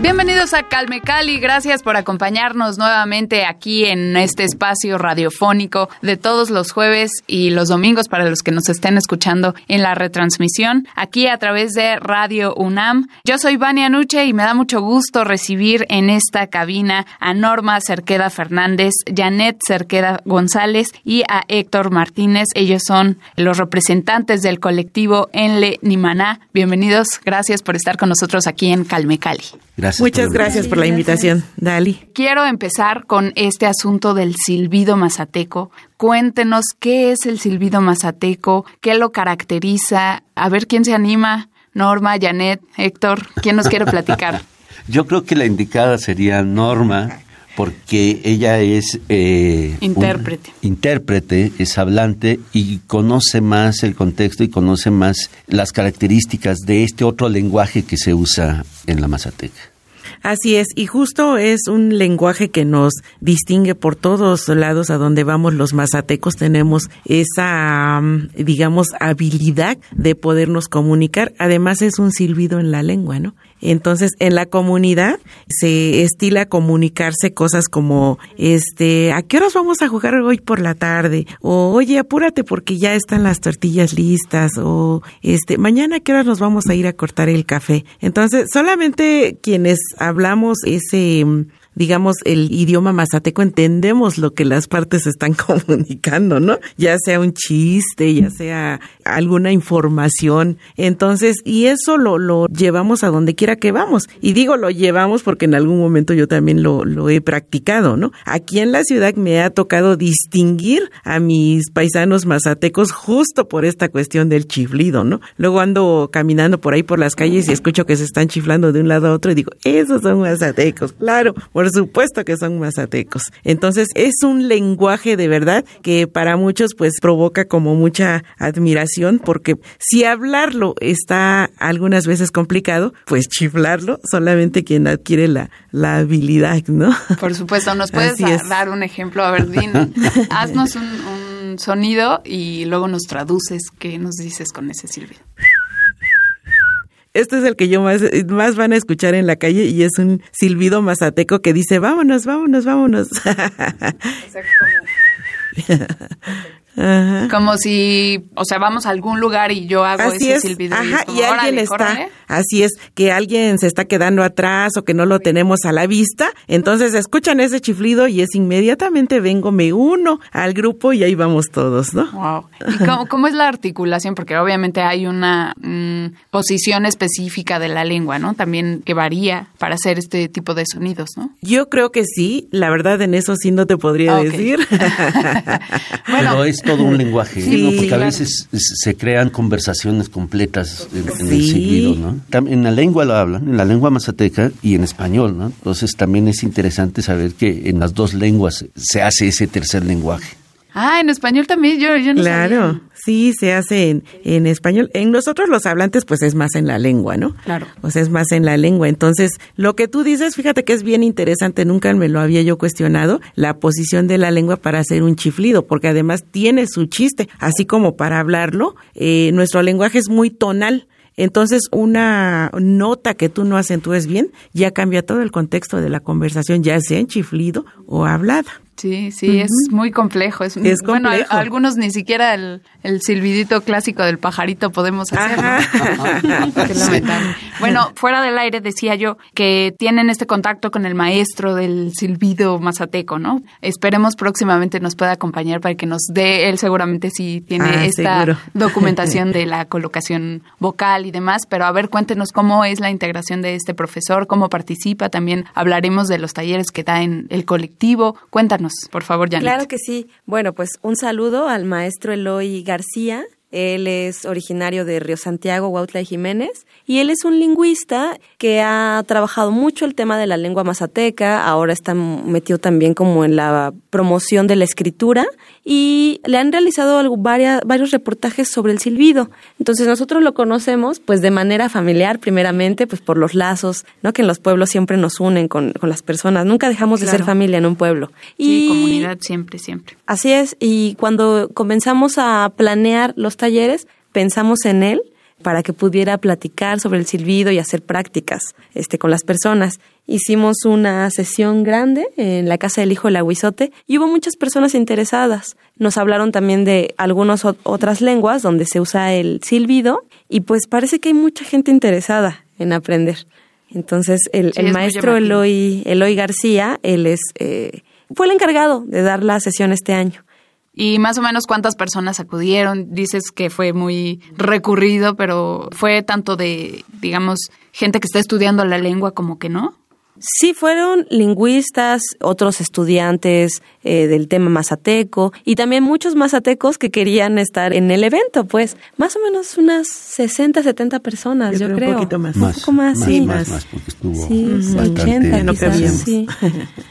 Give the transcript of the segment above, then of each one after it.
Bienvenidos a Calme Cali, gracias por acompañarnos nuevamente aquí en este espacio radiofónico de todos los jueves y los domingos para los que nos estén escuchando en la retransmisión aquí a través de Radio UNAM. Yo soy Vania Nuche y me da mucho gusto recibir en esta cabina a Norma Cerqueda Fernández, Janet Cerqueda González y a Héctor Martínez. Ellos son los representantes del colectivo Enle Nimaná. Bienvenidos, gracias por estar con nosotros aquí en Calme Cali. Muchas gracias por la invitación, Dali. Quiero empezar con este asunto del silbido mazateco. Cuéntenos qué es el silbido mazateco, qué lo caracteriza. A ver quién se anima. Norma, Janet, Héctor, ¿quién nos quiere platicar? Yo creo que la indicada sería Norma, porque ella es eh, intérprete. intérprete, es hablante y conoce más el contexto y conoce más las características de este otro lenguaje que se usa en la Mazateca. Así es, y justo es un lenguaje que nos distingue por todos lados a donde vamos los mazatecos. Tenemos esa, mm, digamos, habilidad de podernos comunicar. Además es un silbido en la lengua, ¿no? Entonces, en la comunidad se estila comunicarse cosas como, este, ¿a qué horas vamos a jugar hoy por la tarde? O, oye, apúrate porque ya están las tortillas listas. O, este, mañana a qué horas nos vamos a ir a cortar el café. Entonces, solamente quienes hablamos ese digamos, el idioma mazateco entendemos lo que las partes están comunicando, ¿no? Ya sea un chiste, ya sea alguna información. Entonces, y eso lo, lo llevamos a donde quiera que vamos. Y digo lo llevamos porque en algún momento yo también lo, lo he practicado, ¿no? Aquí en la ciudad me ha tocado distinguir a mis paisanos mazatecos justo por esta cuestión del chiflido, ¿no? Luego ando caminando por ahí por las calles y escucho que se están chiflando de un lado a otro y digo, esos son mazatecos, claro, por por supuesto que son mazatecos. Entonces es un lenguaje de verdad que para muchos pues provoca como mucha admiración porque si hablarlo está algunas veces complicado, pues chiflarlo solamente quien adquiere la, la habilidad, ¿no? Por supuesto, ¿nos puedes dar un ejemplo? A ver, haznos un, un sonido y luego nos traduces qué nos dices con ese silbido. Este es el que yo más, más van a escuchar en la calle y es un silbido mazateco que dice, vámonos, vámonos, vámonos. Como si, o sea, vamos a algún lugar y yo hago ese silbido. Ajá, y, alguien está, así es, que alguien se está quedando atrás o que no lo tenemos a la vista, entonces escuchan ese chiflido y es inmediatamente vengo, me uno al grupo y ahí vamos todos, ¿no? Wow. ¿Y cómo, es la articulación? Porque obviamente hay una mm, posición específica de la lengua, ¿no? También que varía para hacer este tipo de sonidos, ¿no? Yo creo que sí, la verdad en eso sí no te podría decir. bueno, todo un lenguaje, ¿no? porque a veces se crean conversaciones completas en, el silbido, ¿no? En la lengua lo hablan, en la lengua mazateca y en español, ¿no? Entonces también es interesante saber que en las dos lenguas se hace ese tercer lenguaje. Ah, en español también, yo, yo no Claro, sí, se hace en, en, español. En nosotros los hablantes, pues es más en la lengua, ¿no? Claro. O sea, es más en la lengua. Entonces, lo que tú dices, fíjate que es bien interesante, nunca me lo había yo cuestionado, la posición de la lengua para hacer un chiflido, porque además tiene su chiste, así como para hablarlo, eh, nuestro lenguaje es muy tonal. Entonces, una nota que tú no acentúes bien ya cambia todo el contexto de la conversación, ya sea en chiflido o hablada. Sí, sí, es muy complejo. Es, bueno, algunos ni siquiera el, el, silbidito clásico del pajarito podemos hacer. bueno, fuera del aire decía yo que tienen este contacto con el maestro del silbido mazateco, ¿no? Esperemos próximamente nos pueda acompañar para que nos dé, él seguramente sí tiene ah, esta documentación de la colocación vocal y demás, pero a ver, cuéntenos cómo es la integración de este profesor, cómo participa, también hablaremos de los talleres que da en el colectivo. Cuéntanos por favor, Janet. Claro que sí. Bueno, pues un saludo al maestro Eloy García, Él es originario de Río Santiago, Huautla y Jiménez, y él es un lingüista que ha trabajado mucho el tema de la lengua mazateca, ahora está metido también como en la promoción de la escritura y le han realizado varios reportajes sobre el silbido. Entonces nosotros lo conocemos pues de manera familiar, primeramente, pues por los lazos, ¿no? Que en los pueblos siempre nos unen con, las personas. Nunca dejamos de ser familia en un pueblo. Y sí, comunidad siempre, siempre. Así es. Y cuando comenzamos a planear los talleres, pensamos en él para que pudiera platicar sobre el silbido y hacer prácticas este, con las personas. Hicimos una sesión grande en la casa del hijo del aguizote y hubo muchas personas interesadas. Nos hablaron también de algunas otras lenguas donde se usa el silbido y pues parece que hay mucha gente interesada en aprender. Entonces el, maestro Eloy, Eloy García, él es, eh, fue el encargado de dar la sesión este año. ¿Y más o menos cuántas personas acudieron? Dices que fue muy recurrido, pero fue tanto de, digamos, gente que está estudiando la lengua como que no. Sí, fueron lingüistas, otros estudiantes eh, del tema mazateco y también muchos mazatecos que querían estar en el evento, pues más o menos unas 60, 70 personas, yo, creo. Un poquito más. Un poco más, sí. Más, más, porque estuvo sí, bastante. 80, sí.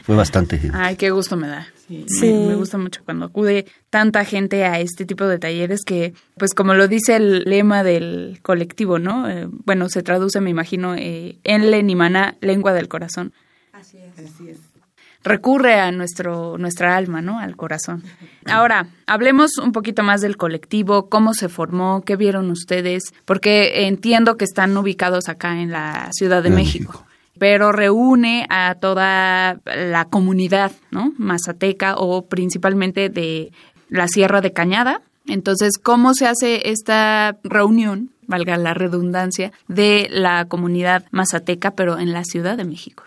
Fue bastante gente. Ay, qué gusto me da. Sí, Me, gusta mucho cuando acude tanta gente a este tipo de talleres que, pues como lo dice el lema del colectivo, ¿no? Eh, bueno, se traduce, me imagino, eh, en Lenimana, lengua del corazón. Así es. Así es. Recurre a nuestro, nuestra alma, ¿no? Al corazón. Ahora, hablemos un poquito más del colectivo, cómo se formó, qué vieron ustedes, porque entiendo que están ubicados acá en la Ciudad de México pero reúne a toda la comunidad, ¿no? Mazateca o principalmente de la Sierra de Cañada. Entonces, ¿cómo se hace esta reunión, valga la redundancia, de la comunidad mazateca, pero en la Ciudad de México?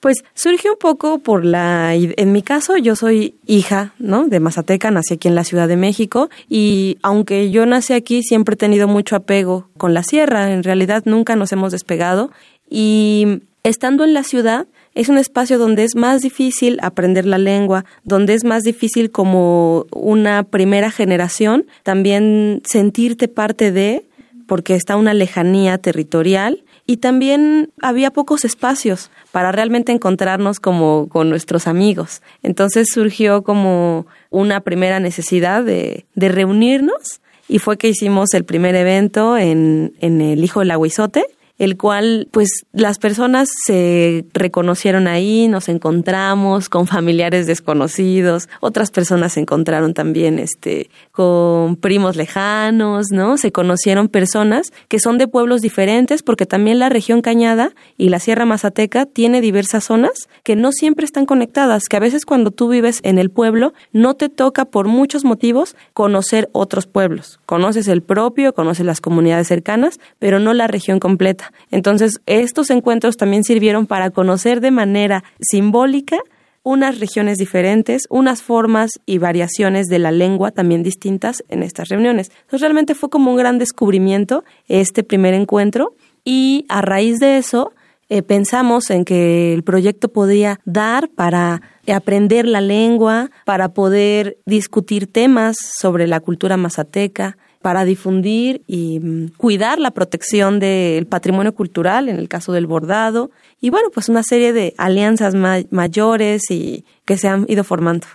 Pues surge un poco por la, en mi caso yo soy hija, ¿no? De Mazateca, nací aquí en la Ciudad de México y aunque yo nací aquí siempre he tenido mucho apego con la sierra, en realidad nunca nos hemos despegado. Y estando en la ciudad es un espacio donde es más difícil aprender la lengua, donde es más difícil como una primera generación también sentirte parte de, porque está una lejanía territorial y también había pocos espacios para realmente encontrarnos como con nuestros amigos. Entonces surgió como una primera necesidad de, de reunirnos y fue que hicimos el primer evento en, en el Hijo del Aguizote el cual pues las personas se reconocieron ahí, nos encontramos con familiares desconocidos, otras personas se encontraron también este con primos lejanos, ¿no? Se conocieron personas que son de pueblos diferentes porque también la región Cañada y la Sierra Mazateca tiene diversas zonas que no siempre están conectadas, que a veces cuando tú vives en el pueblo no te toca por muchos motivos conocer otros pueblos. Conoces el propio, conoces las comunidades cercanas, pero no la región completa. Entonces, estos encuentros también sirvieron para conocer de manera simbólica unas regiones diferentes, unas formas y variaciones de la lengua también distintas en estas reuniones. Entonces, realmente fue como un gran descubrimiento este primer encuentro y a raíz de eso eh, pensamos en que el proyecto podía dar para aprender la lengua, para poder discutir temas sobre la cultura mazateca, para difundir y mm, cuidar la protección del patrimonio cultural, en el caso del bordado, y bueno, pues una serie de alianzas mayores y que se han ido formando.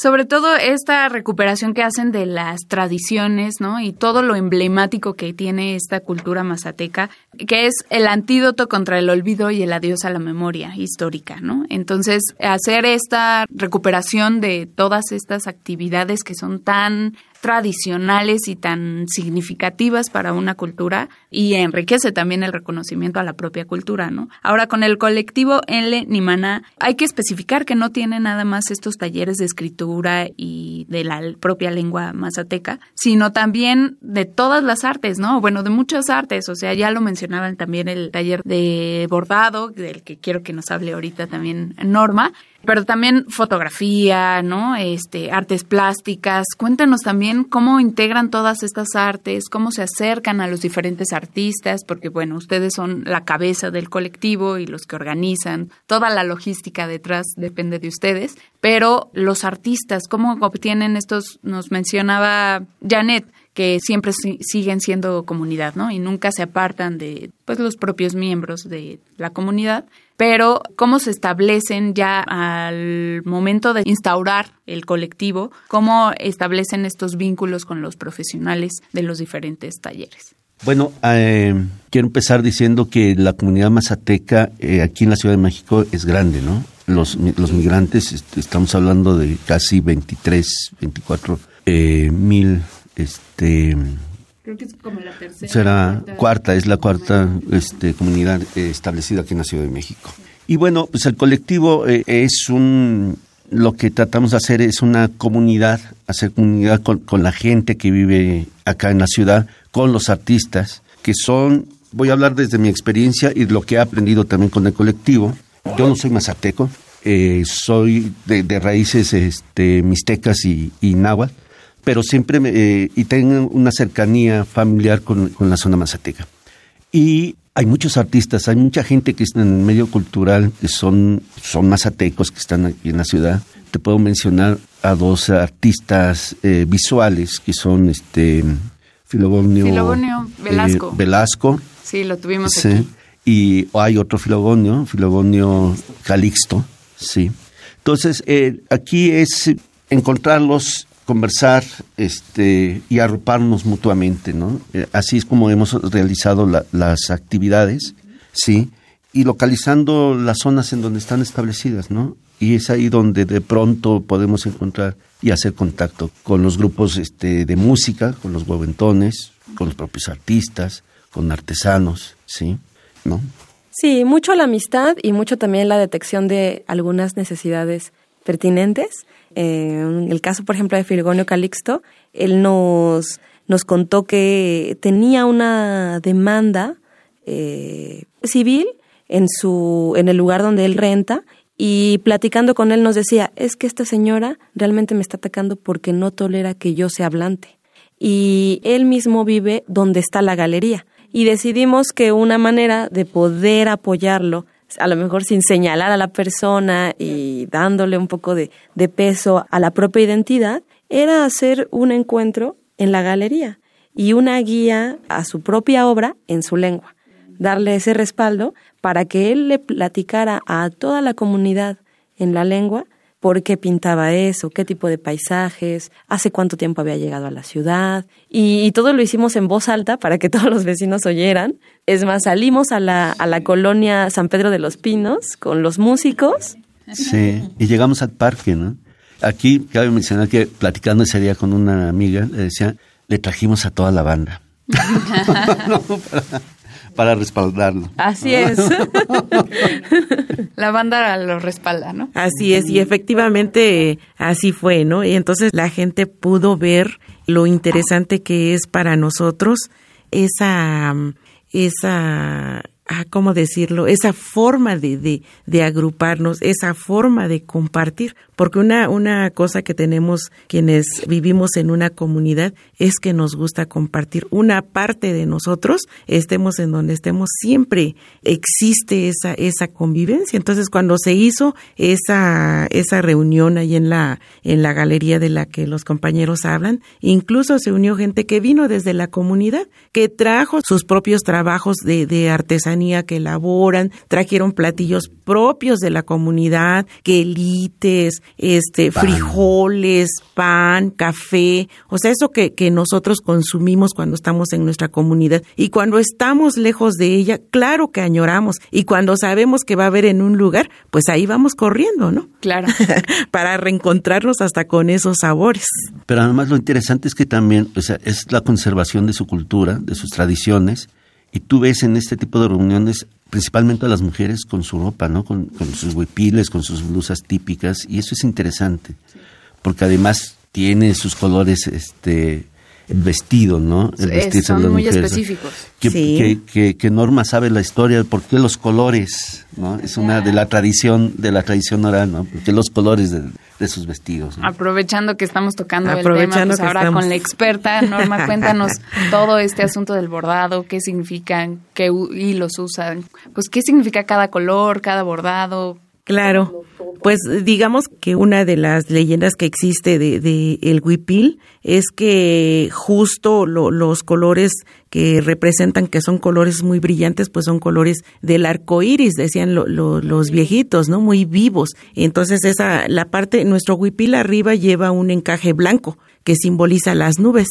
Sobre todo esta recuperación que hacen de las tradiciones, ¿no? Y todo lo emblemático que tiene esta cultura mazateca, que es el antídoto contra el olvido y el adiós a la memoria histórica, ¿no? Entonces, hacer esta recuperación de todas estas actividades que son tan tradicionales y tan significativas para una cultura y enriquece también el reconocimiento a la propia cultura, ¿no? Ahora con el colectivo Enle Nimana hay que especificar que no tiene nada más estos talleres de escritura y de la propia lengua mazateca, sino también de todas las artes, ¿no? Bueno, de muchas artes, o sea, ya lo mencionaban también el taller de bordado, del que quiero que nos hable ahorita también Norma, pero también fotografía, ¿no? Este, artes plásticas. Cuéntanos también cómo integran todas estas artes, cómo se acercan a los diferentes artistas, porque bueno, ustedes son la cabeza del colectivo y los que organizan, toda la logística detrás depende de ustedes, pero los artistas, ¿cómo obtienen estos? Nos mencionaba Janet que siempre siguen siendo comunidad, ¿no? Y nunca se apartan de pues los propios miembros de la comunidad, pero cómo se establecen ya al momento de instaurar el colectivo, cómo establecen estos vínculos con los profesionales de los diferentes talleres. Bueno, eh, quiero empezar diciendo que la comunidad mazateca eh, aquí en la Ciudad de México es grande, ¿no? Los, los migrantes, estamos hablando de casi 23, 24 eh, mil, este... Creo que es como la tercera. Será cuarta, es la cuarta este, comunidad establecida aquí en la Ciudad de México. Y bueno, pues el colectivo es un, lo que tratamos de hacer es una comunidad, hacer comunidad con, con, la gente que vive acá en la ciudad, con los artistas, que son, voy a hablar desde mi experiencia y lo que he aprendido también con el colectivo. Yo no soy mazateco, eh, soy de, raíces este, mixtecas y, y náhuatl, pero siempre eh, y tengo una cercanía familiar con, con la zona mazateca. Y hay muchos artistas, hay mucha gente que está en el medio cultural que son, son mazatecos que están aquí en la ciudad. Te puedo mencionar a dos artistas eh, visuales que son este Filogonio, Velasco. Eh, Velasco. Sí, lo tuvimos aquí. Y hay otro Filogonio, Filogonio Calixto, sí. Entonces, eh, aquí es encontrarlos conversar este, y arroparnos mutuamente, ¿no? Eh, así es como hemos realizado las actividades, ¿sí? Y localizando las zonas en donde están establecidas, ¿no? Y es ahí donde de pronto podemos encontrar y hacer contacto con los grupos este, de música, con los hueventones, con los propios artistas, con artesanos, ¿sí? ¿No? Sí, mucho la amistad y mucho también la detección de algunas necesidades pertinentes en el caso, por ejemplo, de Firgonio Calixto, él nos, nos contó que tenía una demanda eh, civil en, su, en el lugar donde él renta y platicando con él nos decía, es que esta señora realmente me está atacando porque no tolera que yo sea hablante. Y él mismo vive donde está la galería. Y decidimos que una manera de poder apoyarlo a lo mejor sin señalar a la persona y dándole un poco de, peso a la propia identidad, era hacer un encuentro en la galería y una guía a su propia obra en su lengua, darle ese respaldo para que él le platicara a toda la comunidad en la lengua por qué pintaba eso, qué tipo de paisajes, hace cuánto tiempo había llegado a la ciudad. Y, todo lo hicimos en voz alta para que todos los vecinos oyeran. Es más, salimos a la, a la colonia San Pedro de los Pinos con los músicos. Sí, y llegamos al parque, ¿no? Aquí cabe mencionar que platicando ese día con una amiga, le decía, le trajimos a toda la banda. para respaldarlo. Así es. la banda lo respalda, ¿no? Así es, y efectivamente así fue, ¿no? Y entonces la gente pudo ver lo interesante que es para nosotros esa, esa ah, ¿cómo decirlo? Esa forma de, de, de, agruparnos, esa forma de compartir. Porque una, una cosa que tenemos quienes vivimos en una comunidad es que nos gusta compartir. Una parte de nosotros, estemos en donde estemos, siempre existe esa, esa convivencia. Entonces, cuando se hizo esa, esa reunión ahí en la, en la galería de la que los compañeros hablan, incluso se unió gente que vino desde la comunidad, que trajo sus propios trabajos de, de artesanía que elaboran, trajeron platillos propios de la comunidad, quelites, este, frijoles, pan, café, o sea, eso que, que nosotros consumimos cuando estamos en nuestra comunidad. Y cuando estamos lejos de ella, claro que añoramos. Y cuando sabemos que va a haber en un lugar, pues ahí vamos corriendo, ¿no? Claro. Para reencontrarnos hasta con esos sabores. Pero además lo interesante es que también, o sea, es la conservación de su cultura, de sus tradiciones, y tú ves en este tipo de reuniones principalmente a las mujeres con su ropa, ¿no? Con, sus huipiles, con sus blusas típicas, y eso es interesante, porque además tiene sus colores este vestido, ¿no? El vestir son muy específicos. Que, Norma sabe la historia de por qué los colores, ¿no? Es una de la tradición, de la tradición oral, ¿no? Porque los colores de, sus vestidos. Aprovechando que estamos tocando el tema, pues ahora con la experta, Norma, cuéntanos todo este asunto del bordado, qué significan, qué hilos usan, pues qué significa cada color, cada bordado, Claro. Pues digamos que una de las leyendas que existe de, el huipil es que justo los colores que representan que son colores muy brillantes, pues son colores del arco iris, decían los viejitos, ¿no? Muy vivos. Entonces esa, la parte, nuestro huipil arriba lleva un encaje blanco que simboliza las nubes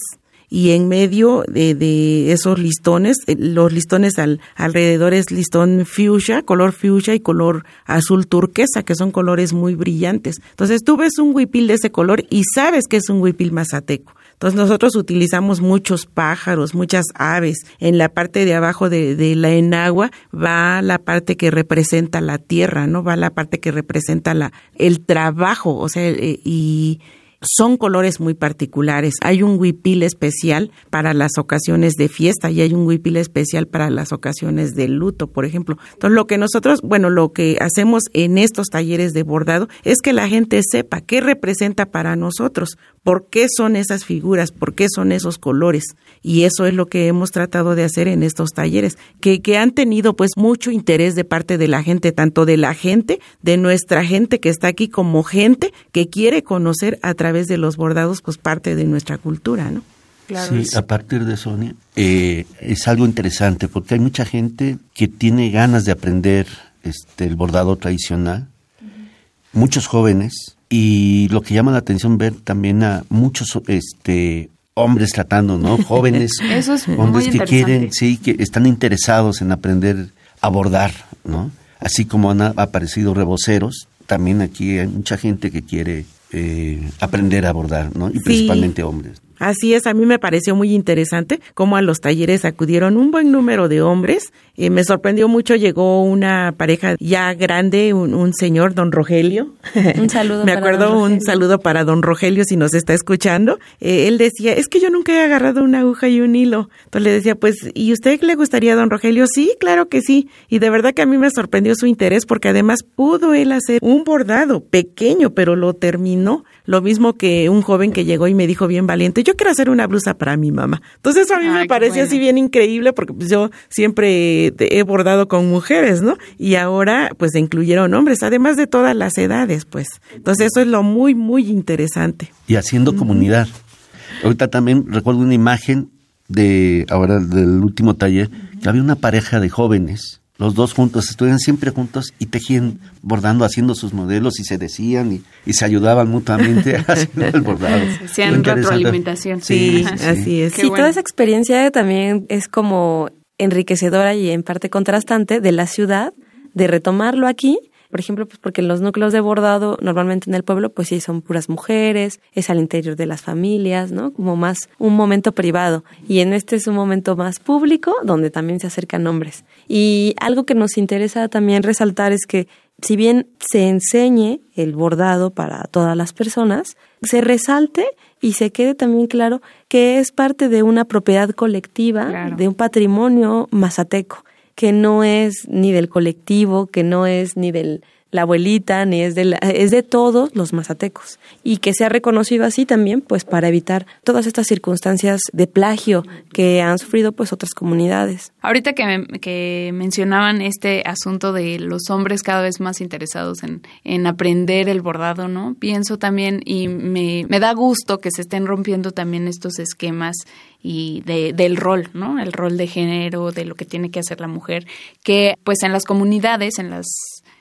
y en medio de, esos listones, eh, los listones al, alrededor es listón fuchsia, color fuchsia y color azul turquesa, que son colores muy brillantes. Entonces tú ves un huipil de ese color y sabes que es un huipil mazateco. Entonces nosotros utilizamos muchos pájaros, muchas aves. En la parte de abajo de, de, la enagua va la parte que representa la tierra, ¿no? Va la parte que representa la, el trabajo, o sea, eh, y son colores muy particulares. Hay un huipil especial para las ocasiones de fiesta y hay un huipil especial para las ocasiones de luto, por ejemplo. Entonces, lo que nosotros, bueno, lo que hacemos en estos talleres de bordado es que la gente sepa qué representa para nosotros, por qué son esas figuras, por qué son esos colores. Y eso es lo que hemos tratado de hacer en estos talleres, que, que han tenido pues mucho interés de parte de la gente, tanto de la gente, de nuestra gente que está aquí, como gente que quiere conocer a través de los bordados pues parte de nuestra cultura, ¿no? sí, a partir de Sonia, eh, es algo interesante porque hay mucha gente que tiene ganas de aprender este, el bordado tradicional, muchos jóvenes, y lo que llama la atención ver también a muchos este, hombres tratando, ¿no? Jóvenes, hombres que quieren, sí, que están interesados en aprender a bordar, ¿no? Así como han aparecido reboceros, también aquí hay mucha gente que quiere eh, aprender a bordar, ¿no? Y principalmente hombres. Así es, a mí me pareció muy interesante cómo a los talleres acudieron un buen número de hombres. Eh, me sorprendió mucho, llegó una pareja ya grande, un, señor, don Rogelio. Un saludo. me acuerdo un saludo para don Rogelio si nos está escuchando. Eh, él decía, es que yo nunca he agarrado una aguja y un hilo. Entonces le decía, pues, ¿y usted le gustaría, don Rogelio? Sí, claro que sí. Y de verdad que a mí me sorprendió su interés porque además pudo él hacer un bordado pequeño, pero lo terminó. Lo mismo que un joven que llegó y me dijo bien valiente, yo quiero hacer una blusa para mi mamá. Entonces eso a mí me pareció así bien increíble porque pues, yo siempre he bordado con mujeres, ¿no? Y ahora pues se incluyeron hombres, además de todas las edades, pues. Entonces eso es lo muy, muy interesante. Y haciendo comunidad. Ahorita también recuerdo una imagen de ahora del último taller que había una pareja de jóvenes los dos juntos, estuvieron siempre juntos y tejían, bordando, haciendo sus modelos y se decían y, se ayudaban mutuamente haciendo el bordado. Hacían retroalimentación. Sí, así es. Sí, toda esa experiencia también es como enriquecedora y en parte contrastante de la ciudad, de retomarlo aquí por ejemplo, pues porque los núcleos de bordado normalmente en el pueblo pues sí son puras mujeres, es al interior de las familias, ¿no? Como más un momento privado. Y en este es un momento más público donde también se acercan hombres. Y algo que nos interesa también resaltar es que si bien se enseñe el bordado para todas las personas, se resalte y se quede también claro que es parte de una propiedad colectiva, de un patrimonio mazateco que no es ni del colectivo, que no es ni del la abuelita, ni es de, es de todos los mazatecos. Y que se ha reconocido así también, pues para evitar todas estas circunstancias de plagio que han sufrido pues otras comunidades. Ahorita que, que mencionaban este asunto de los hombres cada vez más interesados en, en aprender el bordado, ¿no? Pienso también y me, me da gusto que se estén rompiendo también estos esquemas y de, del rol, ¿no? El rol de género, de lo que tiene que hacer la mujer, que pues en las comunidades, en las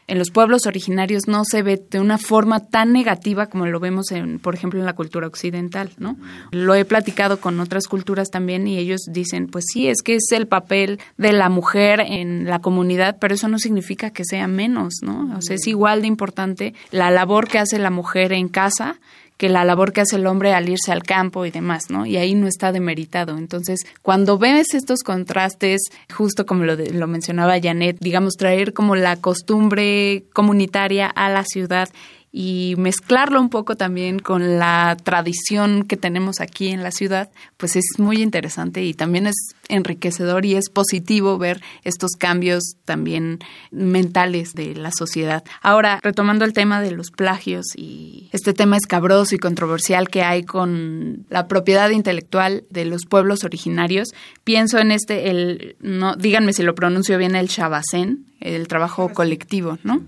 en los pueblos originarios no se ve de una forma tan negativa como lo vemos, en, por ejemplo, en la cultura occidental, ¿no? Lo he platicado con otras culturas también y ellos dicen, pues sí, es que es el papel de la mujer en la comunidad, pero eso no significa que sea menos, ¿no? O sea, es igual de importante la labor que hace la mujer en casa que la labor que hace el hombre al irse al campo y demás, ¿no? Y ahí no está demeritado. Entonces, cuando ves estos contrastes, justo como lo, lo mencionaba Janet, digamos, traer como la costumbre comunitaria a la ciudad y mezclarlo un poco también con la tradición que tenemos aquí en la ciudad, pues es muy interesante y también es enriquecedor y es positivo ver estos cambios también mentales de la sociedad. Ahora, retomando el tema de los plagios y este tema escabroso y controversial que hay con la propiedad intelectual de los pueblos originarios, pienso en este, el, no, díganme si lo pronuncio bien, el Shabacén, el trabajo colectivo, ¿no?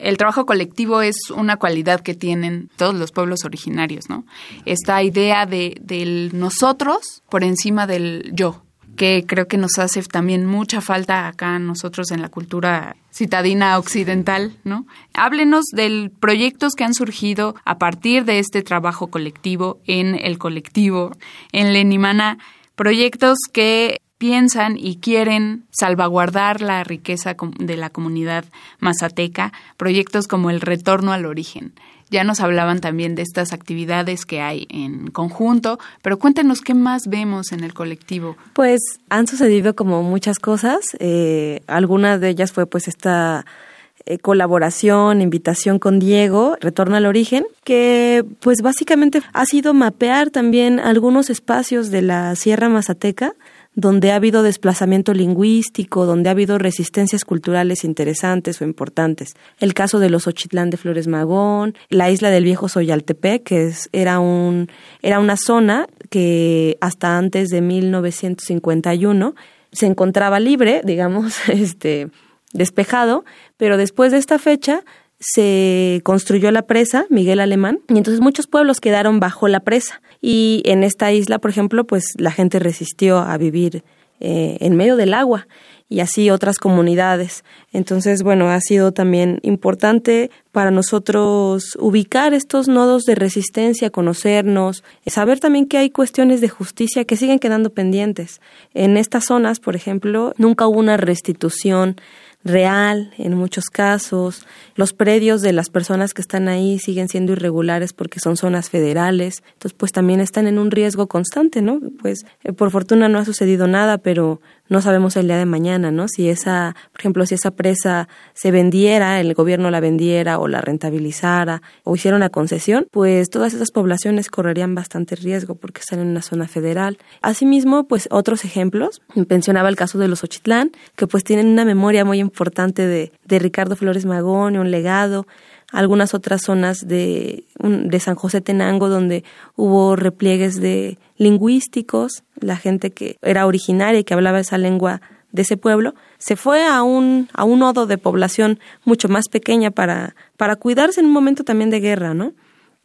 El trabajo colectivo es una cualidad que tienen todos los pueblos originarios, ¿no? Esta idea de del nosotros por encima del yo, que creo que nos hace también mucha falta acá nosotros en la cultura citadina occidental, ¿no? Háblenos de proyectos que han surgido a partir de este trabajo colectivo en el colectivo en Lenimana, proyectos que piensan y quieren salvaguardar la riqueza de la comunidad mazateca, proyectos como el retorno al origen. Ya nos hablaban también de estas actividades que hay en conjunto, pero cuéntenos qué más vemos en el colectivo. Pues han sucedido como muchas cosas. Eh, algunas de ellas fue pues esta eh, colaboración, invitación con Diego, Retorno al Origen, que pues básicamente ha sido mapear también algunos espacios de la Sierra Mazateca donde ha habido desplazamiento lingüístico, donde ha habido resistencias culturales interesantes o importantes. El caso de los Ochitlán de Flores Magón, la isla del viejo Soyaltepec, que es, era, un, era una zona que hasta antes de 1951 se encontraba libre, digamos, este, despejado, pero después de esta fecha se construyó la presa Miguel Alemán y entonces muchos pueblos quedaron bajo la presa y en esta isla, por ejemplo, pues la gente resistió a vivir eh, en medio del agua y así otras comunidades. Entonces, bueno, ha sido también importante para nosotros ubicar estos nodos de resistencia, conocernos, saber también que hay cuestiones de justicia que siguen quedando pendientes. En estas zonas, por ejemplo, nunca hubo una restitución real en muchos casos. Los predios de las personas que están ahí siguen siendo irregulares porque son zonas federales. Entonces, pues también están en un riesgo constante, ¿no? Pues eh, por fortuna no ha sucedido nada, pero no sabemos el día de mañana, ¿no? Si esa, por ejemplo, si esa presa se vendiera, el gobierno la vendiera o la rentabilizara o hiciera una concesión, pues todas esas poblaciones correrían bastante riesgo porque están en una zona federal. Asimismo, pues otros ejemplos, mencionaba el caso de los Ochitlán, que pues tienen una memoria muy importante de, de Ricardo Flores Magón y un legado algunas otras zonas de, de San José Tenango donde hubo repliegues de lingüísticos, la gente que era originaria y que hablaba esa lengua de ese pueblo, se fue a un, a un nodo de población mucho más pequeña para, para cuidarse en un momento también de guerra, ¿no?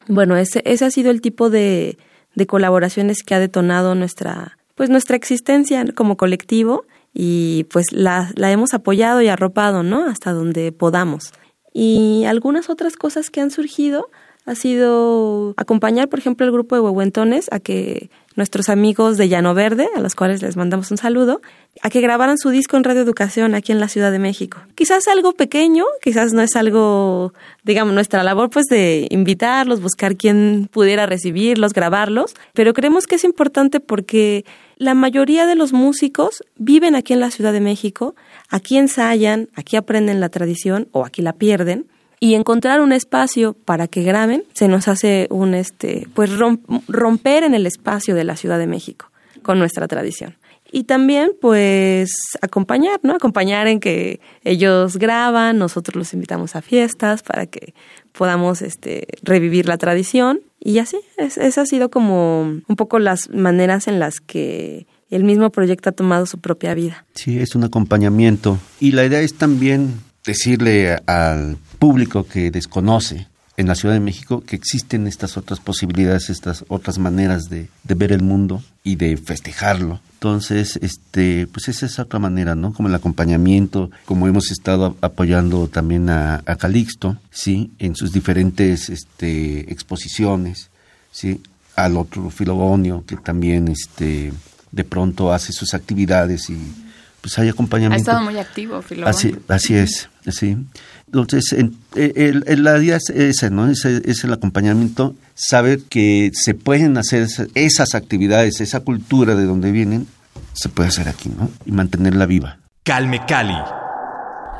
Bueno, ese, ese ha sido el tipo de, de colaboraciones que ha detonado nuestra, pues nuestra existencia como colectivo y pues la, la hemos apoyado y arropado, ¿no? Hasta donde podamos. Y algunas otras cosas que han surgido ha sido acompañar, por ejemplo, el grupo de huehuentones a que nuestros amigos de Llano Verde, a los cuales les mandamos un saludo, a que grabaran su disco en Radio Educación aquí en la Ciudad de México. Quizás algo pequeño, quizás no es algo, digamos, nuestra labor pues de invitarlos, buscar quién pudiera recibirlos, grabarlos, pero creemos que es importante porque la mayoría de los músicos viven aquí en la Ciudad de México, aquí ensayan, aquí aprenden la tradición o aquí la pierden y encontrar un espacio para que graben se nos hace un este pues romper en el espacio de la Ciudad de México con nuestra tradición y también pues acompañar, ¿no? Acompañar en que ellos graban, nosotros los invitamos a fiestas para que podamos este revivir la tradición y así, es, ha sido como un poco las maneras en las que el mismo proyecto ha tomado su propia vida. Sí, es un acompañamiento y la idea es también decirle al público que desconoce en la Ciudad de México que existen estas otras posibilidades, estas otras maneras de, ver el mundo y de festejarlo. Entonces, este, pues esa es otra manera, ¿no? Como el acompañamiento, como hemos estado apoyando también a, Calixto, ¿sí? En sus diferentes este, exposiciones, ¿sí? Al otro Filogonio, que también este, de pronto hace sus actividades y pues hay acompañamiento. Ha estado muy activo. Así, así es, sí. Entonces, el, la idea es esa, ¿no? Es, es, el acompañamiento, saber que se pueden hacer esas actividades, esa cultura de donde vienen, se puede hacer aquí, ¿no? Y mantenerla viva. Calme Cali.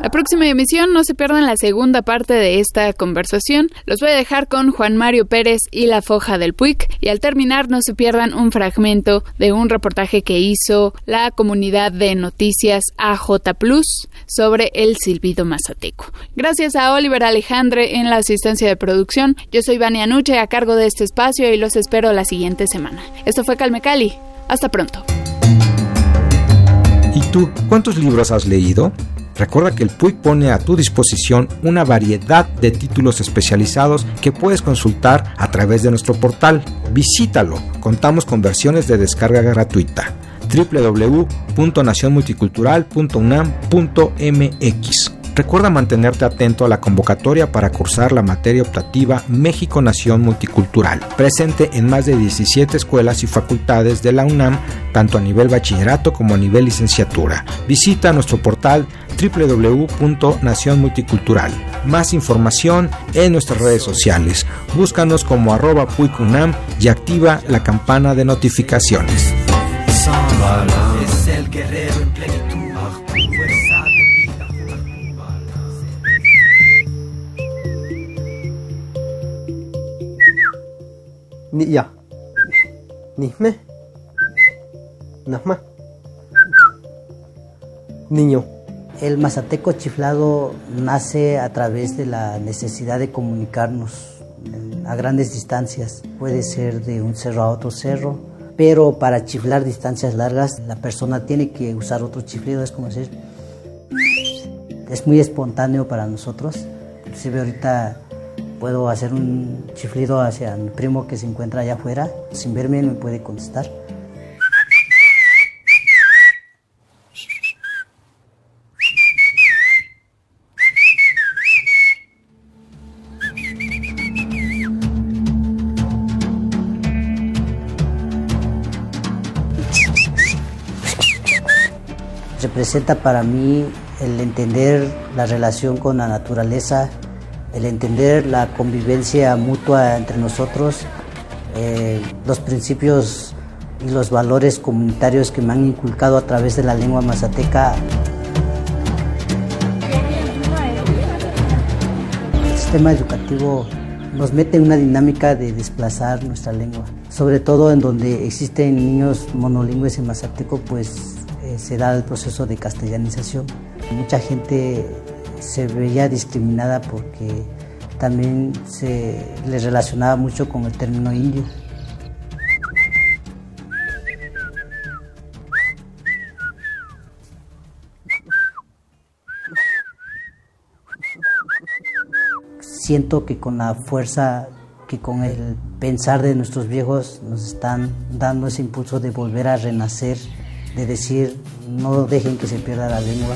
La próxima emisión no se pierdan la segunda parte de esta conversación. Los voy a dejar con Juan Mario Pérez y la Foja del Puig y al terminar no se pierdan un fragmento de un reportaje que hizo la comunidad de noticias AJ Plus sobre el silbido mazateco. Gracias a Oliver Alejandre en la asistencia de producción. Yo soy Vania Nuche a cargo de este espacio y los espero la siguiente semana. Esto fue Calme Cali. Hasta pronto. ¿Y tú cuántos libros has leído? Recuerda que el PUIC pone a tu disposición una variedad de títulos especializados que puedes consultar a través de nuestro portal. Visítalo. Contamos con versiones de descarga gratuita www.nacionmulticultural.unam.mx. Recuerda mantenerte atento a la convocatoria para cursar la materia optativa México Nación Multicultural, presente en más de 17 escuelas y facultades de la UNAM, tanto a nivel bachillerato como a nivel licenciatura. Visita nuestro portal www.nacionmulticultural. Más información en nuestras redes sociales. Búscanos como arroba puicunam y activa la campana de notificaciones. Ni ya. Ni me. Nasma. Niño. El mazateco chiflado nace a través de la necesidad de comunicarnos a grandes distancias. Puede ser de un cerro a otro cerro, pero para chiflar distancias largas la persona tiene que usar otro chiflido, es como decir, es muy espontáneo para nosotros. Inclusive ahorita puedo hacer un chiflido hacia mi primo que se encuentra allá afuera, sin verme me puede contestar. representa para mí el entender la relación con la naturaleza, el entender la convivencia mutua entre nosotros, eh, los principios y los valores comunitarios que me han inculcado a través de la lengua mazateca. El sistema educativo nos mete en una dinámica de desplazar nuestra lengua, sobre todo en donde existen niños monolingües en mazateco, pues se da el proceso de castellanización. Mucha gente se veía discriminada porque también se le relacionaba mucho con el término indio. Siento que con la fuerza, que con el pensar de nuestros viejos nos están dando ese impulso de volver a renacer de decir no dejen que se pierda la lengua,